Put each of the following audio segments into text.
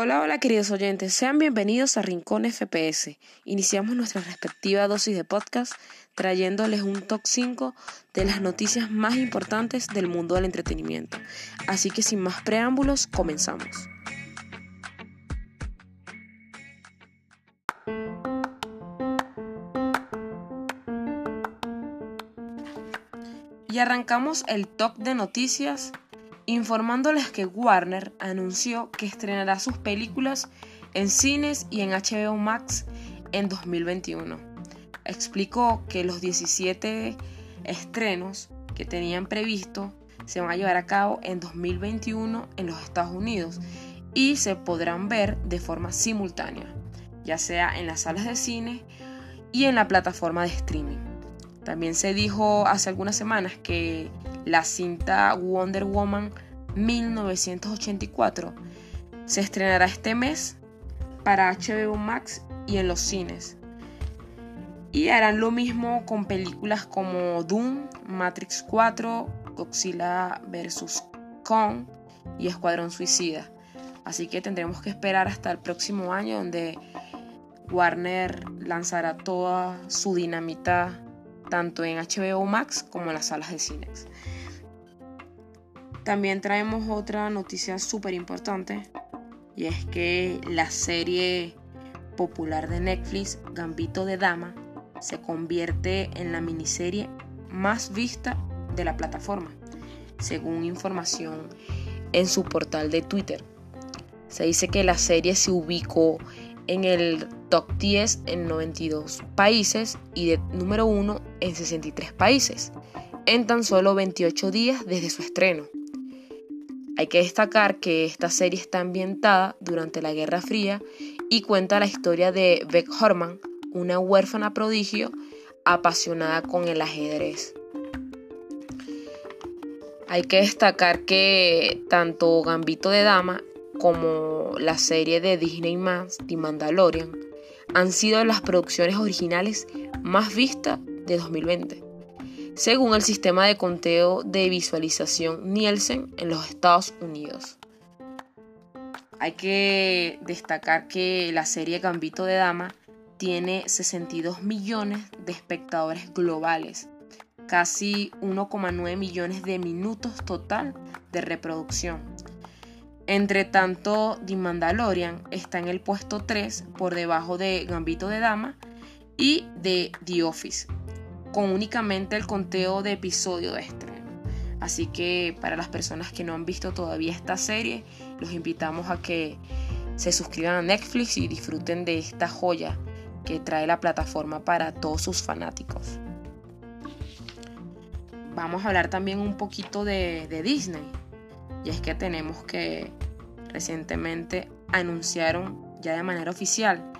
Hola, hola queridos oyentes, sean bienvenidos a Rincón FPS. Iniciamos nuestra respectiva dosis de podcast trayéndoles un top 5 de las noticias más importantes del mundo del entretenimiento. Así que sin más preámbulos, comenzamos. Y arrancamos el top de noticias informándoles que Warner anunció que estrenará sus películas en cines y en HBO Max en 2021. Explicó que los 17 estrenos que tenían previsto se van a llevar a cabo en 2021 en los Estados Unidos y se podrán ver de forma simultánea, ya sea en las salas de cine y en la plataforma de streaming. También se dijo hace algunas semanas que la cinta Wonder Woman 1984 se estrenará este mes para HBO Max y en los cines. Y harán lo mismo con películas como Doom, Matrix 4, Godzilla vs. Kong y Escuadrón Suicida. Así que tendremos que esperar hasta el próximo año donde Warner lanzará toda su dinamita tanto en HBO Max como en las salas de cines. También traemos otra noticia súper importante y es que la serie popular de Netflix, Gambito de Dama, se convierte en la miniserie más vista de la plataforma, según información en su portal de Twitter. Se dice que la serie se ubicó en el top 10 en 92 países y de número 1 en 63 países, en tan solo 28 días desde su estreno. Hay que destacar que esta serie está ambientada durante la Guerra Fría y cuenta la historia de Beck Horman, una huérfana prodigio apasionada con el ajedrez. Hay que destacar que tanto Gambito de Dama como la serie de Disney más The Mandalorian han sido las producciones originales más vistas de 2020, según el sistema de conteo de visualización Nielsen en los Estados Unidos. Hay que destacar que la serie Gambito de Dama tiene 62 millones de espectadores globales, casi 1,9 millones de minutos total de reproducción entre tanto, The Mandalorian está en el puesto 3 por debajo de Gambito de Dama y de The Office, con únicamente el conteo de episodio de estreno. Así que para las personas que no han visto todavía esta serie, los invitamos a que se suscriban a Netflix y disfruten de esta joya que trae la plataforma para todos sus fanáticos. Vamos a hablar también un poquito de, de Disney. Y es que tenemos que recientemente anunciaron ya de manera oficial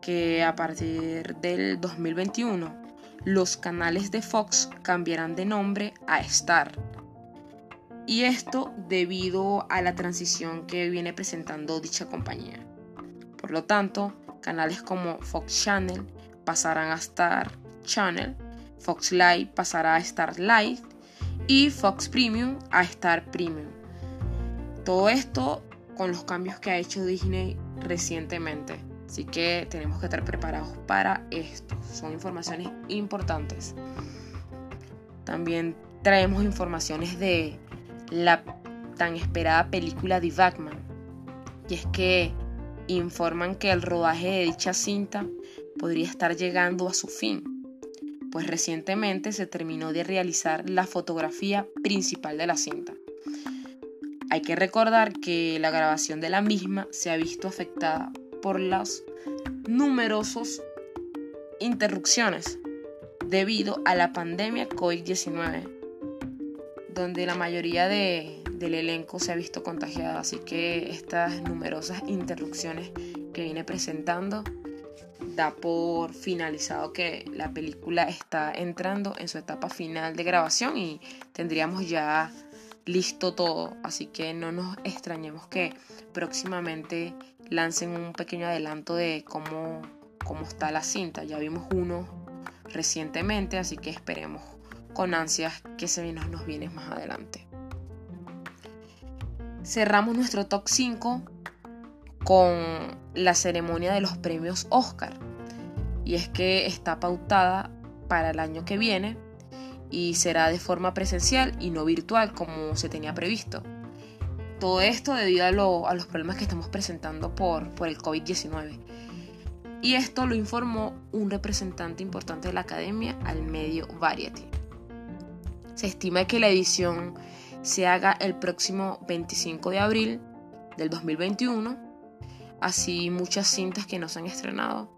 que a partir del 2021 los canales de Fox cambiarán de nombre a Star. Y esto debido a la transición que viene presentando dicha compañía. Por lo tanto, canales como Fox Channel pasarán a Star Channel, Fox Live pasará a Star Live y Fox Premium a Star Premium. Todo esto con los cambios que ha hecho Disney recientemente. Así que tenemos que estar preparados para esto. Son informaciones importantes. También traemos informaciones de la tan esperada película de Batman. Y es que informan que el rodaje de dicha cinta podría estar llegando a su fin, pues recientemente se terminó de realizar la fotografía principal de la cinta. Hay que recordar que la grabación de la misma se ha visto afectada por las numerosas interrupciones debido a la pandemia COVID-19, donde la mayoría del elenco se ha visto contagiada, así que estas numerosas interrupciones que viene presentando da por finalizado que la película está entrando en su etapa final de grabación y tendríamos ya listo todo, así que no nos extrañemos que próximamente lancen un pequeño adelanto de cómo, cómo está la cinta. Ya vimos uno recientemente, así que esperemos con ansias que se nos, nos viene más adelante. Cerramos nuestro top 5 con la ceremonia de los premios Oscar. Y es que está pautada para el año que viene y será de forma presencial y no virtual como se tenía previsto. Todo esto debido a, los problemas que estamos presentando por, por el COVID-19. Y esto lo informó un representante importante de la academia al medio Variety. Se estima que la edición se haga el próximo 25 de abril del 2021. Así muchas cintas que no se han estrenado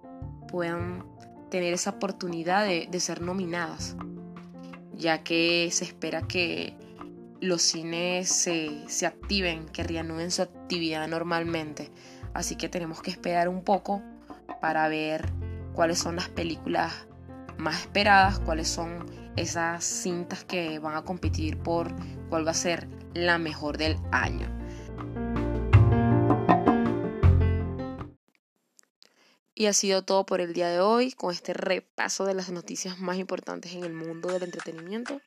puedan tener esa oportunidad de, de ser nominadas, ya que se espera que los cines se, se activen, que reanuden su actividad normalmente. Así que tenemos que esperar un poco para ver cuáles son las películas más esperadas, cuáles son esas cintas que van a competir por cuál va a ser la mejor del año. Y ha sido todo por el día de hoy con este repaso de las noticias más importantes en el mundo del entretenimiento.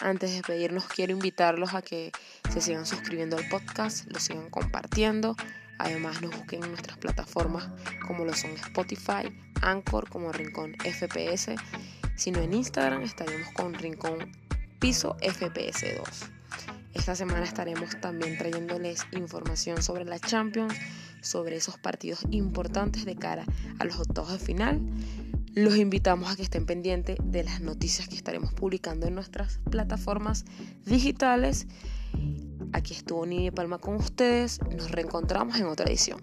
Antes de despedirnos, quiero invitarlos a que se sigan suscribiendo al podcast, lo sigan compartiendo. Además, nos busquen en nuestras plataformas como lo son Spotify, Anchor, como Rincón FPS. Sino en Instagram estaremos con Rincón Piso FPS2. Esta semana estaremos también trayéndoles información sobre la Champions, sobre esos partidos importantes de cara a los octavos de final los invitamos a que estén pendientes de las noticias que estaremos publicando en nuestras plataformas digitales. Aquí estuvo Nini Palma con ustedes. Nos reencontramos en otra edición.